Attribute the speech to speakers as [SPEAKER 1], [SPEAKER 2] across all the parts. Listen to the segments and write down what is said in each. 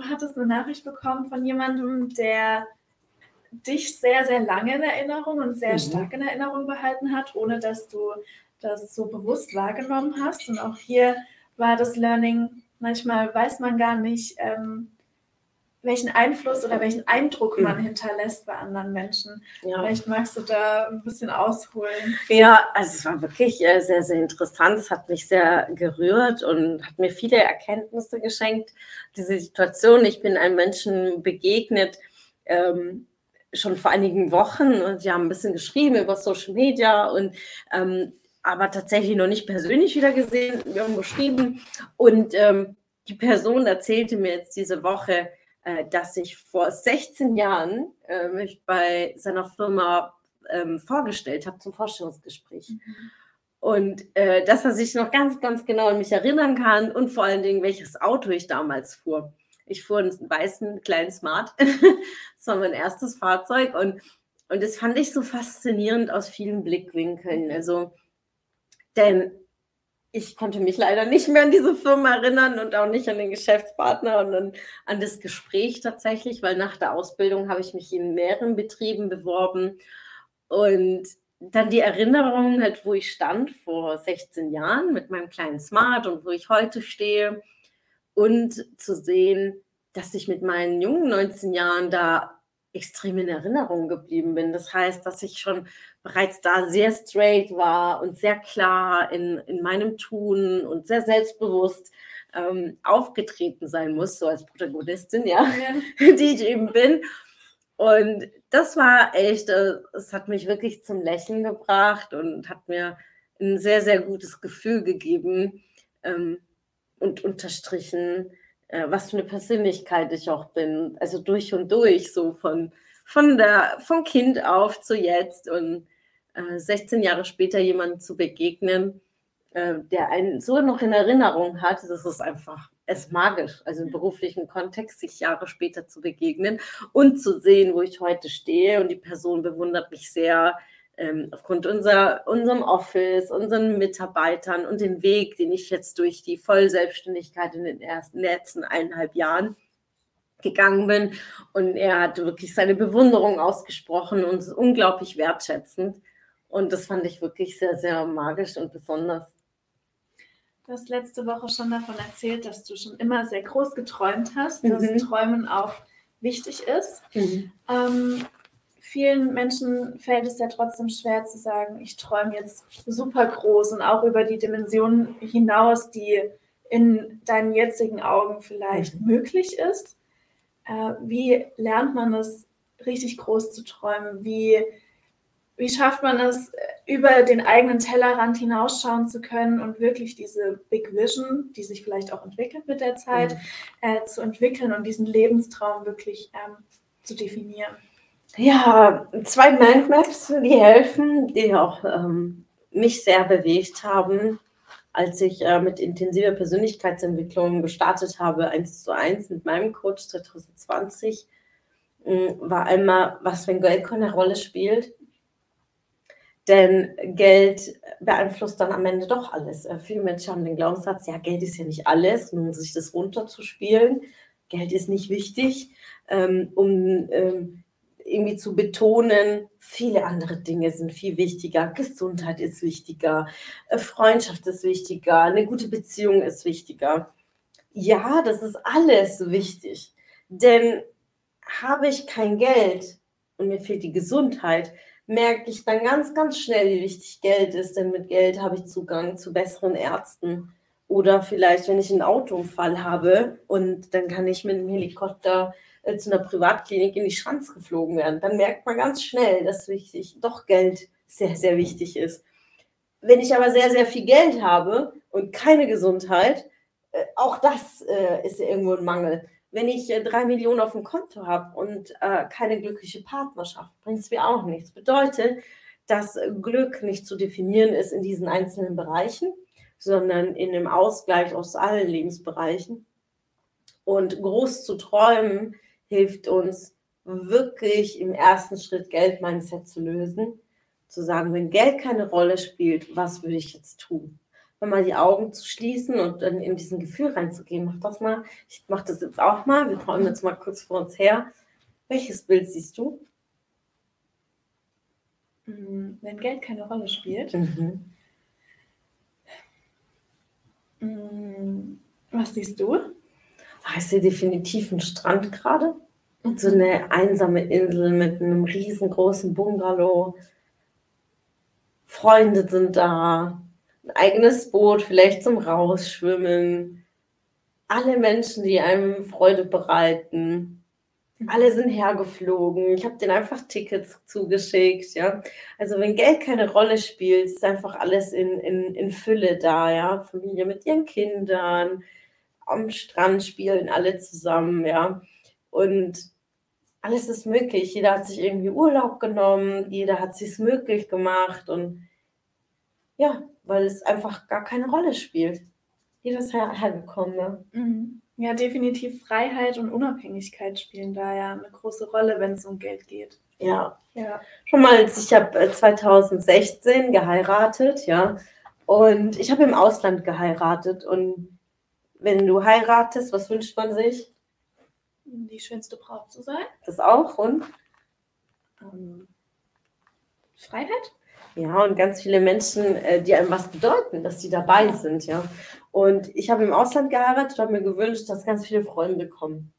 [SPEAKER 1] Hattest eine Nachricht bekommen von jemandem, der dich sehr, sehr lange in Erinnerung und sehr mhm. stark in Erinnerung behalten hat, ohne dass du das so bewusst wahrgenommen hast. Und auch hier war das Learning, manchmal weiß man gar nicht, ähm, welchen Einfluss oder welchen Eindruck man mhm. hinterlässt bei anderen Menschen. Ja. Vielleicht magst du da ein bisschen ausholen.
[SPEAKER 2] Ja, also es war wirklich äh, sehr, sehr interessant. Es hat mich sehr gerührt und hat mir viele Erkenntnisse geschenkt. Diese Situation, ich bin einem Menschen begegnet, ähm, schon vor einigen Wochen und wir haben ein bisschen geschrieben über Social Media und ähm, aber tatsächlich noch nicht persönlich wieder gesehen. Wir haben geschrieben und ähm, die Person erzählte mir jetzt diese Woche, dass ich vor 16 Jahren äh, mich bei seiner Firma ähm, vorgestellt habe zum Vorstellungsgespräch. Mhm. Und äh, dass er sich noch ganz, ganz genau an mich erinnern kann und vor allen Dingen, welches Auto ich damals fuhr. Ich fuhr einen weißen kleinen Smart. das war mein erstes Fahrzeug und, und das fand ich so faszinierend aus vielen Blickwinkeln. Also, denn ich konnte mich leider nicht mehr an diese Firma erinnern und auch nicht an den Geschäftspartner und an, an das Gespräch tatsächlich, weil nach der Ausbildung habe ich mich in mehreren Betrieben beworben. Und dann die Erinnerung halt, wo ich stand vor 16 Jahren mit meinem kleinen Smart und wo ich heute stehe. Und zu sehen, dass ich mit meinen jungen 19 Jahren da extrem in Erinnerung geblieben bin. Das heißt, dass ich schon bereits da sehr straight war und sehr klar in, in meinem Tun und sehr selbstbewusst ähm, aufgetreten sein muss, so als Protagonistin, ja, ja. die ich eben bin. Und das war echt, äh, es hat mich wirklich zum Lächeln gebracht und hat mir ein sehr, sehr gutes Gefühl gegeben ähm, und unterstrichen, äh, was für eine Persönlichkeit ich auch bin. Also durch und durch, so von, von, der, von Kind auf zu jetzt und äh, 16 Jahre später jemanden zu begegnen, äh, der einen so noch in Erinnerung hat, das ist einfach es magisch, also im beruflichen Kontext, sich Jahre später zu begegnen und zu sehen, wo ich heute stehe. Und die Person bewundert mich sehr ähm, aufgrund unserer, unserem Office, unseren Mitarbeitern und den Weg, den ich jetzt durch die Vollselbstständigkeit in den ersten letzten eineinhalb Jahren gegangen bin. Und er hat wirklich seine Bewunderung ausgesprochen und ist unglaublich wertschätzend. Und das fand ich wirklich sehr, sehr magisch und besonders.
[SPEAKER 1] Du hast letzte Woche schon davon erzählt, dass du schon immer sehr groß geträumt hast, dass mhm. Träumen auch wichtig ist. Mhm. Ähm, vielen Menschen fällt es ja trotzdem schwer zu sagen, ich träume jetzt super groß und auch über die Dimensionen hinaus, die in deinen jetzigen Augen vielleicht mhm. möglich ist. Äh, wie lernt man es, richtig groß zu träumen? Wie, wie schafft man es, über den eigenen Tellerrand hinausschauen zu können und wirklich diese Big Vision, die sich vielleicht auch entwickelt mit der Zeit, mhm. äh, zu entwickeln und diesen Lebenstraum wirklich ähm, zu definieren?
[SPEAKER 2] Ja, zwei Mindmaps, die helfen, die auch ähm, mich sehr bewegt haben, als ich äh, mit intensiver Persönlichkeitsentwicklung gestartet habe, eins zu eins mit meinem Coach 2020, äh, war einmal, was, wenn Geld keine Rolle spielt. Denn Geld beeinflusst dann am Ende doch alles. Äh, viele Menschen haben den Glaubenssatz, ja, Geld ist ja nicht alles, um sich das runterzuspielen. Geld ist nicht wichtig, ähm, um ähm, irgendwie zu betonen, viele andere Dinge sind viel wichtiger. Gesundheit ist wichtiger, äh, Freundschaft ist wichtiger, eine gute Beziehung ist wichtiger. Ja, das ist alles wichtig. Denn habe ich kein Geld und mir fehlt die Gesundheit, merke ich dann ganz, ganz schnell, wie wichtig Geld ist. Denn mit Geld habe ich Zugang zu besseren Ärzten. Oder vielleicht, wenn ich einen Autounfall habe und dann kann ich mit dem Helikopter äh, zu einer Privatklinik in die Schanz geflogen werden, dann merkt man ganz schnell, dass wichtig, doch Geld sehr, sehr wichtig ist. Wenn ich aber sehr, sehr viel Geld habe und keine Gesundheit, äh, auch das äh, ist irgendwo ein Mangel. wenn ich äh, drei Millionen auf dem Konto habe und äh, keine glückliche Partnerschaft, bringt es mir auch nichts. Bedeutet, dass Glück nicht zu definieren ist in diesen einzelnen Bereichen, sondern in dem Ausgleich aus allen Lebensbereichen. Und groß zu träumen hilft uns wirklich im ersten Schritt Geld-Mindset zu lösen, zu sagen, wenn Geld keine Rolle spielt, was würde ich jetzt tun? mal die Augen zu schließen und dann in diesen Gefühl reinzugehen. Mach das mal. Ich mache das jetzt auch mal. Wir träumen jetzt mal kurz vor uns her. Welches Bild siehst du?
[SPEAKER 1] Mm, wenn Geld keine Rolle spielt. Mhm. Mm, was siehst du?
[SPEAKER 2] Ah, ich sehe definitiv einen Strand gerade. Und so eine einsame Insel mit einem riesengroßen Bungalow. Freunde sind da ein eigenes Boot, vielleicht zum Rausschwimmen. Alle Menschen, die einem Freude bereiten. Alle sind hergeflogen. Ich habe denen einfach Tickets zugeschickt, ja. Also wenn Geld keine Rolle spielt, ist einfach alles in, in, in Fülle da, ja. Familie mit ihren Kindern, am Strand spielen alle zusammen, ja. Und alles ist möglich. Jeder hat sich irgendwie Urlaub genommen, jeder hat sich möglich gemacht und ja, weil es einfach gar keine Rolle spielt. Jeder ist her hergekommen. Ne?
[SPEAKER 1] Mhm. Ja, definitiv Freiheit und Unabhängigkeit spielen da ja eine große Rolle, wenn es um Geld geht.
[SPEAKER 2] Ja. ja. Schon mal, ich habe 2016 geheiratet, ja. Und ich habe im Ausland geheiratet. Und wenn du heiratest, was wünscht man sich?
[SPEAKER 1] Die schönste Braut zu sein.
[SPEAKER 2] Das auch. Und?
[SPEAKER 1] Ähm, Freiheit?
[SPEAKER 2] Ja, und ganz viele Menschen, äh, die einem was bedeuten, dass die dabei sind, ja. Und ich habe im Ausland geheiratet, habe mir gewünscht, dass ganz viele Freunde kommen.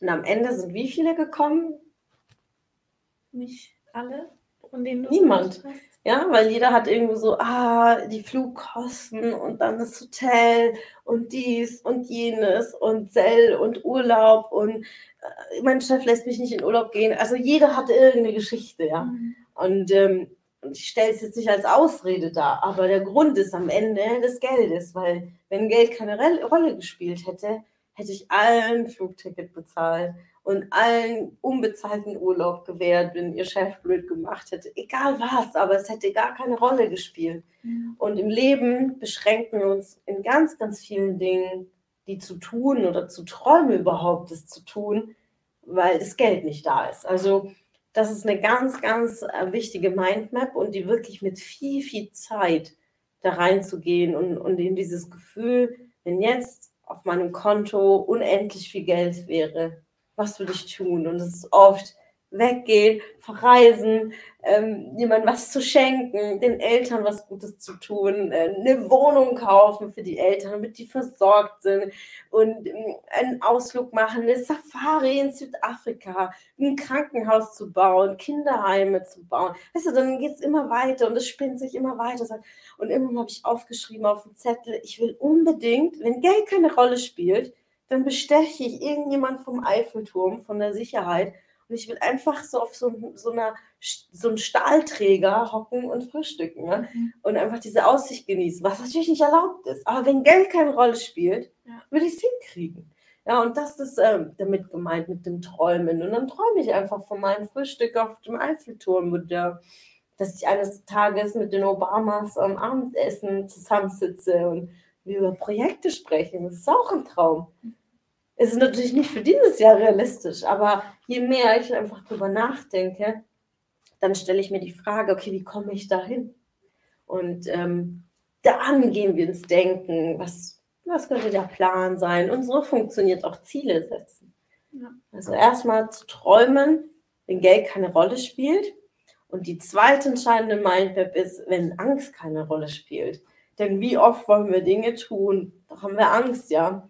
[SPEAKER 2] Und am Ende sind wie viele gekommen?
[SPEAKER 1] Nicht alle, von denen
[SPEAKER 2] du Niemand. Ja, weil jeder hat irgendwie so, ah, die Flugkosten und dann das Hotel und dies und jenes und Zell und Urlaub und äh, mein Chef lässt mich nicht in Urlaub gehen. Also jeder hatte irgendeine Geschichte, ja. Mhm. Und ähm, ich stelle es jetzt nicht als Ausrede dar, aber der Grund ist am Ende des Geldes, weil wenn Geld keine Rolle gespielt hätte, hätte ich allen Flugticket bezahlt und allen unbezahlten Urlaub gewährt, wenn ihr Chef blöd gemacht hätte. Egal was, aber es hätte gar keine Rolle gespielt. Mhm. Und im Leben beschränken wir uns in ganz, ganz vielen Dingen, die zu tun oder zu träumen überhaupt, das zu tun, weil das Geld nicht da ist. Also das ist eine ganz, ganz äh, wichtige Mindmap und die wirklich mit viel, viel Zeit da reinzugehen und, und in dieses Gefühl, wenn jetzt auf meinem Konto unendlich viel Geld wäre, was würde ich tun? Und es ist oft weggehen, verreisen, ähm, jemandem was zu schenken, den Eltern was Gutes zu tun, äh, eine Wohnung kaufen für die Eltern, damit die versorgt sind und äh, einen Ausflug machen, eine Safari in Südafrika, ein Krankenhaus zu bauen, Kinderheime zu bauen. Weißt du, dann geht es immer weiter und es spinnt sich immer weiter. Und irgendwann habe ich aufgeschrieben auf dem Zettel, ich will unbedingt, wenn Geld keine Rolle spielt, dann besteche ich irgendjemand vom Eiffelturm, von der Sicherheit und ich will einfach so auf so, so, einer, so einen Stahlträger hocken und frühstücken ne? Mhm. und einfach diese Aussicht genießen, was natürlich nicht erlaubt ist. Aber wenn Geld keine Rolle spielt, ja. würde ich es hinkriegen. Ja, und das ist ähm, damit gemeint mit dem Träumen. Und dann träume ich einfach von meinem Frühstück auf dem Eiffelturm, mit der, dass ich eines Tages mit den Obamas am Abendessen zusammensitze und wir über Projekte sprechen. Das ist auch ein Traum. Es ist natürlich nicht für dieses Jahr realistisch, aber je mehr ich einfach drüber nachdenke, dann stelle ich mir die Frage, okay, wie komme ich da hin? Und ähm, dann gehen wir ins Denken, was, was könnte der Plan sein? Und so funktioniert auch Ziele setzen. Ja. Also erstmal zu träumen, wenn Geld keine Rolle spielt. Und die zweite entscheidende Mindmap ist, wenn Angst keine Rolle spielt. Denn wie oft wollen wir Dinge tun? Da haben wir Angst, ja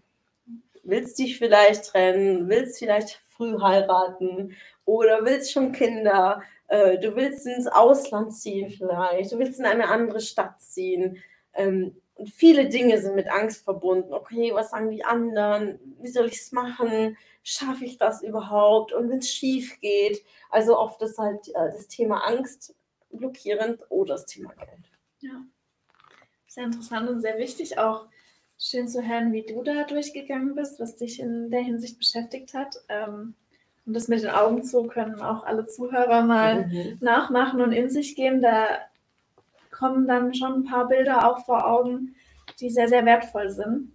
[SPEAKER 2] willst dich vielleicht trennen, willst vielleicht früh heiraten oder willst schon Kinder, äh, du willst ins Ausland ziehen vielleicht, du willst in eine andere Stadt ziehen. Ähm, und viele Dinge sind mit Angst verbunden. Okay, was sagen die anderen? Wie soll ich es machen? Schaffe ich das überhaupt? Und wenn es schief geht, also oft ist halt äh, das Thema Angst blockierend oder das Thema Geld.
[SPEAKER 1] Ja, sehr interessant und sehr wichtig auch schön zu hören, wie du da durchgegangen bist, was dich in der Hinsicht beschäftigt hat. Ähm, und das mit den Augen zu können auch alle Zuhörer mal mhm. nachmachen und in sich gehen. Da kommen dann schon ein paar Bilder auch vor Augen, die sehr, sehr wertvoll sind.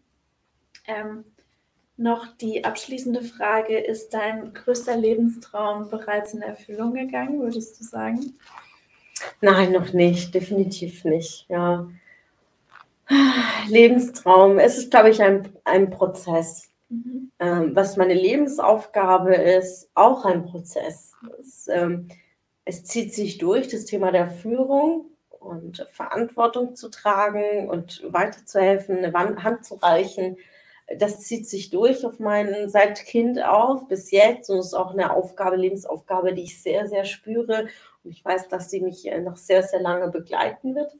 [SPEAKER 1] Ähm, noch die abschließende Frage: Ist dein größter Lebenstraum bereits in Erfüllung gegangen, würdest du sagen?
[SPEAKER 2] Nein, noch nicht, definitiv nicht. Ja. Lebenstraum, es ist, glaube ich, ein, ein Prozess. Mhm. Ähm, was meine Lebensaufgabe ist, auch ein Prozess. Es, ähm, es zieht sich durch, das Thema der Führung und Verantwortung zu tragen und weiterzuhelfen, eine Hand zu reichen. Das zieht sich durch auf meinen seit Kind auf bis jetzt und ist auch eine Aufgabe, Lebensaufgabe, die ich sehr, sehr spüre. Und ich weiß, dass sie mich noch sehr, sehr lange begleiten wird.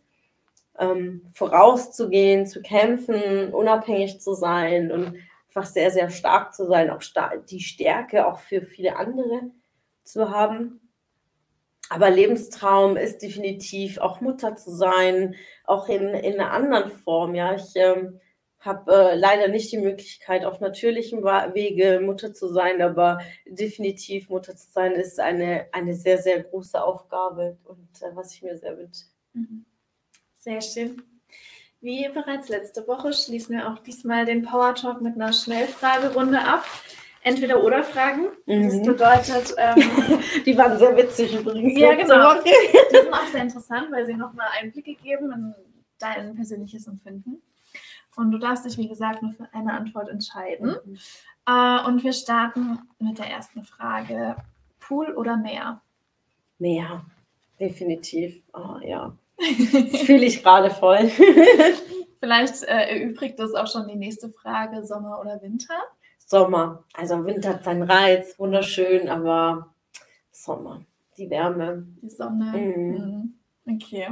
[SPEAKER 2] Ähm, vorauszugehen, zu kämpfen, unabhängig zu sein und einfach sehr, sehr stark zu sein, auch die Stärke auch für viele andere zu haben. Aber Lebenstraum ist definitiv auch Mutter zu sein, auch in, in einer anderen Form. Ja, ich ähm, habe äh, leider nicht die Möglichkeit, auf natürlichem Wege Mutter zu sein, aber definitiv Mutter zu sein ist eine, eine sehr, sehr große Aufgabe und äh, was ich mir sehr wünsche. Mhm.
[SPEAKER 1] Sehr schön. Wie bereits letzte Woche schließen wir auch diesmal den Power Talk mit einer Schnellfragerunde ab. Entweder oder Fragen. Mhm. Das bedeutet. Ähm,
[SPEAKER 2] die waren sehr witzig übrigens.
[SPEAKER 1] Ja, genau. Woche. Die sind auch sehr interessant, weil sie nochmal Einblicke geben in dein persönliches Empfinden. Und du darfst dich, wie gesagt, nur für eine Antwort entscheiden. Mhm. Äh, und wir starten mit der ersten Frage: Pool oder Meer?
[SPEAKER 2] Meer, definitiv. Oh, ja. Fühle ich gerade voll.
[SPEAKER 1] Vielleicht äh, erübrigt das auch schon die nächste Frage: Sommer oder Winter?
[SPEAKER 2] Sommer. Also Winter hat seinen Reiz, wunderschön, aber Sommer, die Wärme.
[SPEAKER 1] Die Sonne. Mhm. mhm. Okay.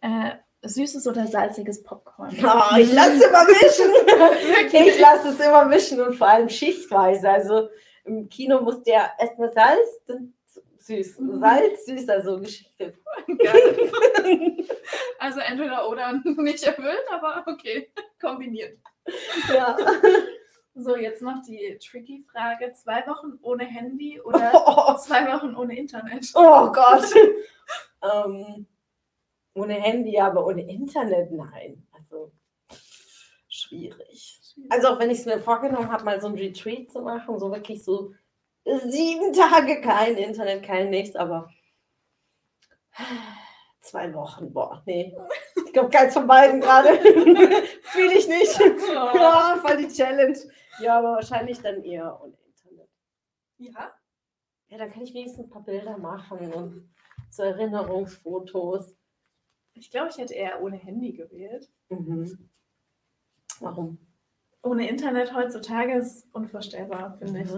[SPEAKER 1] Äh, süßes oder salziges Popcorn?
[SPEAKER 2] Oh, ich lasse es immer mischen. ich lasse es immer mischen und vor allem schichtweise. Also im Kino muss der erstmal Salz, dann süß. Mhm. Salz, süß, also Geschichte.
[SPEAKER 1] also entweder oder nicht erfüllt, aber okay, kombiniert.
[SPEAKER 2] Ja.
[SPEAKER 1] So, jetzt noch die tricky Frage. Zwei Wochen ohne Handy oder oh. zwei Wochen ohne Internet?
[SPEAKER 2] Oh Gott. ähm, ohne Handy, aber ohne Internet, nein. Also schwierig. Also auch wenn ich es mir vorgenommen habe, mal so ein Retreat zu machen, so wirklich so sieben Tage kein Internet, kein nichts, aber zwei Wochen, boah, nee. Ich glaube, keins von beiden gerade. Fühle ich nicht. Ja, voll die Challenge. Ja, aber wahrscheinlich dann eher ohne Internet.
[SPEAKER 1] Ja?
[SPEAKER 2] Ja, dann kann ich wenigstens ein paar Bilder machen und so Erinnerungsfotos.
[SPEAKER 1] Ich glaube, ich hätte eher ohne Handy gewählt.
[SPEAKER 2] Mhm. Warum?
[SPEAKER 1] Ohne Internet heutzutage ist unvorstellbar, finde ich.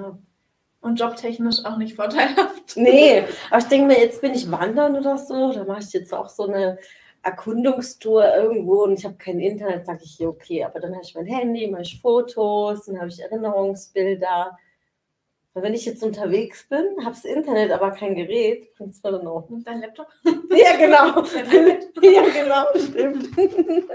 [SPEAKER 1] Und jobtechnisch auch nicht vorteilhaft.
[SPEAKER 2] Nee, aber ich denke mir, jetzt bin ich wandern oder so, da mache ich jetzt auch so eine Erkundungstour irgendwo und ich habe kein Internet, sage ich, okay, aber dann habe ich mein Handy, mache ich Fotos, dann habe ich Erinnerungsbilder. Weil wenn ich jetzt unterwegs bin, habe das Internet, aber kein Gerät, bringt es mir dann auch.
[SPEAKER 1] Und dein Laptop?
[SPEAKER 2] Ja, genau. ja, genau, stimmt.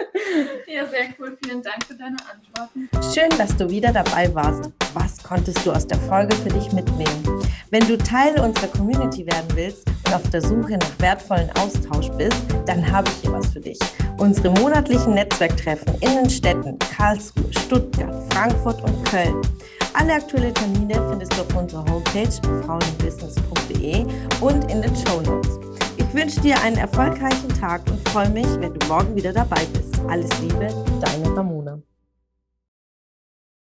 [SPEAKER 1] Ja, sehr cool. Vielen Dank für deine Antworten.
[SPEAKER 2] Schön, dass du wieder dabei warst. Was konntest du aus der Folge für dich mitnehmen? Wenn du Teil unserer Community werden willst und auf der Suche nach wertvollen Austausch bist, dann habe ich hier was für dich. Unsere monatlichen Netzwerktreffen in den Städten Karlsruhe, Stuttgart, Frankfurt und Köln. Alle aktuellen Termine findest du auf unserer Homepage frauenbusiness.de und in den Show Notes. Ich wünsche dir einen erfolgreichen Tag und freue mich, wenn du morgen wieder dabei bist. Alles Liebe, deine Ramona.